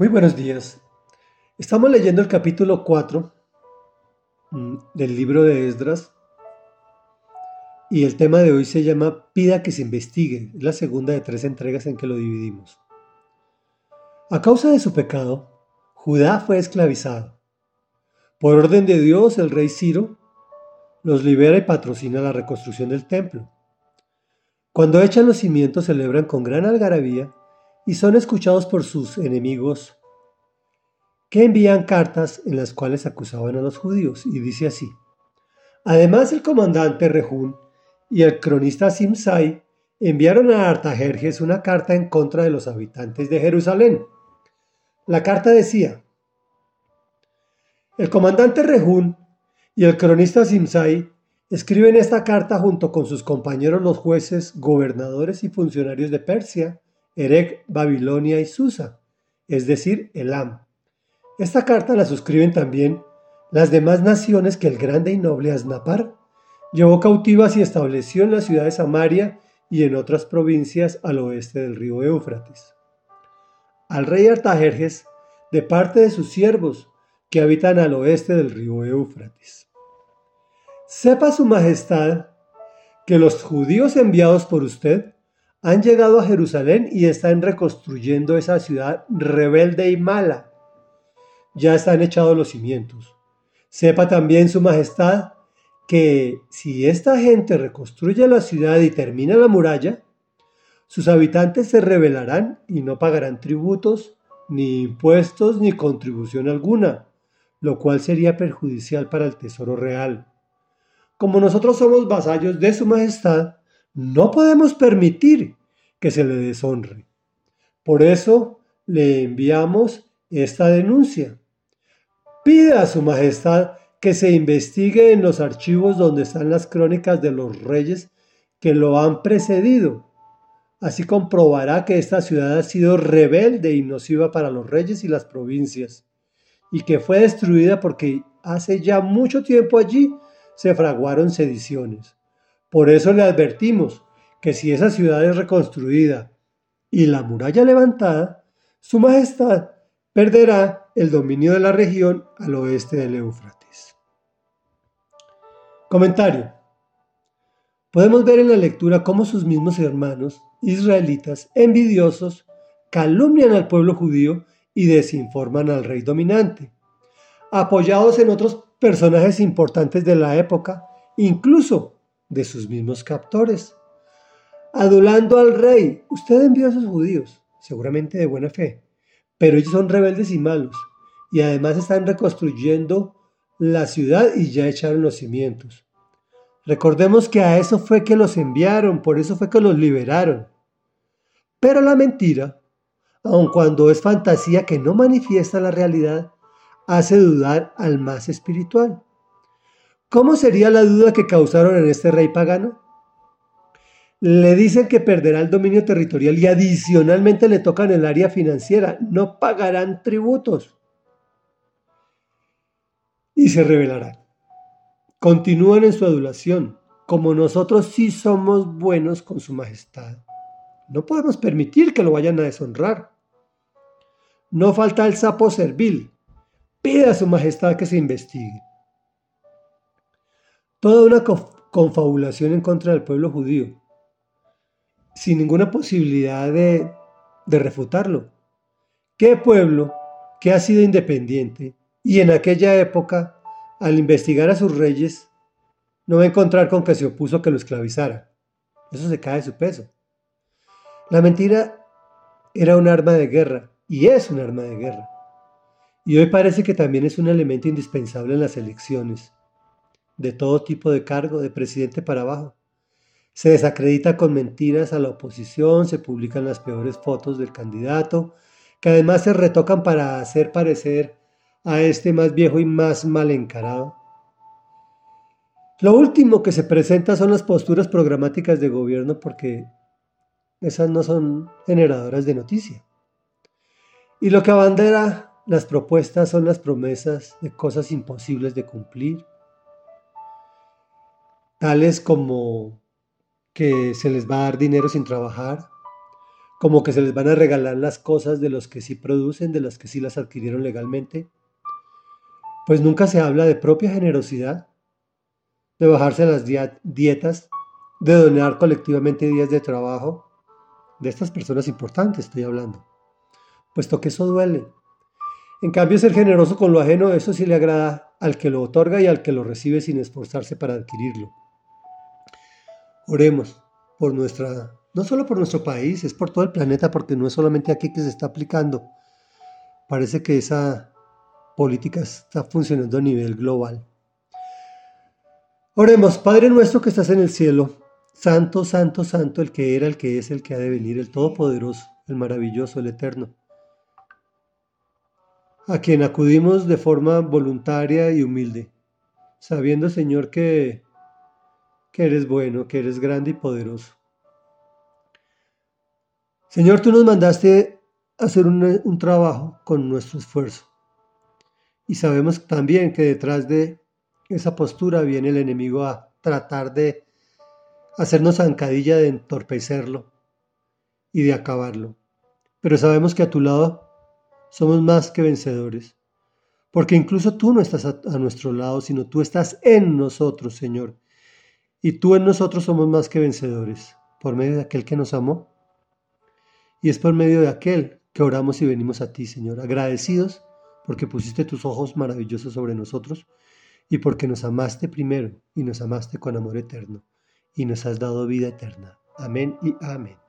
Muy buenos días. Estamos leyendo el capítulo 4 mm, del libro de Esdras y el tema de hoy se llama Pida que se investigue. Es la segunda de tres entregas en que lo dividimos. A causa de su pecado, Judá fue esclavizado. Por orden de Dios, el rey Ciro los libera y patrocina la reconstrucción del templo. Cuando echan los cimientos celebran con gran algarabía y son escuchados por sus enemigos que envían cartas en las cuales acusaban a los judíos y dice así. Además el comandante Rehún y el cronista Simsai enviaron a Artajerjes una carta en contra de los habitantes de Jerusalén. La carta decía, el comandante Rehún y el cronista Simsai escriben esta carta junto con sus compañeros los jueces, gobernadores y funcionarios de Persia, Erech, Babilonia y Susa, es decir, Elam. Esta carta la suscriben también las demás naciones que el grande y noble Asnapar llevó cautivas y estableció en la ciudad de Samaria y en otras provincias al oeste del río Éufrates. Al rey Artajerjes, de parte de sus siervos, que habitan al oeste del río Éufrates. Sepa su majestad que los judíos enviados por usted han llegado a Jerusalén y están reconstruyendo esa ciudad rebelde y mala. Ya están echados los cimientos. Sepa también su majestad que si esta gente reconstruye la ciudad y termina la muralla, sus habitantes se rebelarán y no pagarán tributos, ni impuestos, ni contribución alguna, lo cual sería perjudicial para el tesoro real. Como nosotros somos vasallos de su majestad, no podemos permitir que se le deshonre. Por eso le enviamos esta denuncia. Pide a su majestad que se investigue en los archivos donde están las crónicas de los reyes que lo han precedido. Así comprobará que esta ciudad ha sido rebelde y nociva para los reyes y las provincias, y que fue destruida porque hace ya mucho tiempo allí se fraguaron sediciones. Por eso le advertimos que si esa ciudad es reconstruida y la muralla levantada, su majestad perderá el dominio de la región al oeste del Éufrates. Comentario. Podemos ver en la lectura cómo sus mismos hermanos israelitas envidiosos calumnian al pueblo judío y desinforman al rey dominante, apoyados en otros personajes importantes de la época, incluso de sus mismos captores. Adulando al rey, usted envió a esos judíos, seguramente de buena fe, pero ellos son rebeldes y malos, y además están reconstruyendo la ciudad y ya echaron los cimientos. Recordemos que a eso fue que los enviaron, por eso fue que los liberaron. Pero la mentira, aun cuando es fantasía que no manifiesta la realidad, hace dudar al más espiritual. ¿Cómo sería la duda que causaron en este rey pagano? Le dicen que perderá el dominio territorial y adicionalmente le tocan el área financiera. No pagarán tributos. Y se rebelarán. Continúan en su adulación, como nosotros sí somos buenos con su majestad. No podemos permitir que lo vayan a deshonrar. No falta el sapo servil, pide a su majestad que se investigue. Toda una confabulación en contra del pueblo judío, sin ninguna posibilidad de, refutarlo. ¿Qué pueblo que ha sido independiente y en aquella época, al investigar a sus reyes, no va a encontrar con que se opuso a que lo esclavizara? Eso se cae de su peso. La mentira era un arma de guerra y es un arma de guerra y hoy parece que también es un elemento indispensable en las elecciones, de todo tipo de cargo, de presidente para abajo. Se desacredita con mentiras a la oposición, se publican las peores fotos del candidato, que además se retocan para hacer parecer a este más viejo y más mal encarado. Lo último que se presenta son las posturas programáticas de gobierno porque esas no son generadoras de noticia. Y lo que abandera las propuestas son las promesas de cosas imposibles de cumplir, tales como que se les va a dar dinero sin trabajar, como que se les van a regalar las cosas de los que sí producen, de las que sí las adquirieron legalmente. Pues nunca se habla de propia generosidad, de bajarse las dietas, de donar colectivamente días de trabajo, de estas personas importantes estoy hablando, puesto que eso duele. En cambio, ser generoso con lo ajeno, eso sí le agrada al que lo otorga y al que lo recibe sin esforzarse para adquirirlo. Oremos por nuestra, no solo por nuestro país, es por todo el planeta, porque no es solamente aquí que se está aplicando. Parece que esa política está funcionando a nivel global. Oremos, Padre nuestro que estás en el cielo, santo, santo, santo, el que era, el que es, el que ha de venir, el todopoderoso, el maravilloso, el eterno a quien acudimos de forma voluntaria y humilde, sabiendo, Señor, que, que eres bueno, que eres grande y poderoso. Señor, tú nos mandaste hacer un, trabajo con nuestro esfuerzo. Y sabemos también que detrás de esa postura viene el enemigo a tratar de hacernos zancadilla, de entorpecerlo y de acabarlo. Pero sabemos que a tu lado somos más que vencedores. Porque incluso tú no estás a, nuestro lado, sino tú estás en nosotros, Señor. Y tú en nosotros somos más que vencedores, por medio de aquel que nos amó. Y es por medio de aquel que oramos y venimos a ti, Señor, agradecidos porque pusiste tus ojos maravillosos sobre nosotros y porque nos amaste primero y nos amaste con amor eterno y nos has dado vida eterna. Amén y amén.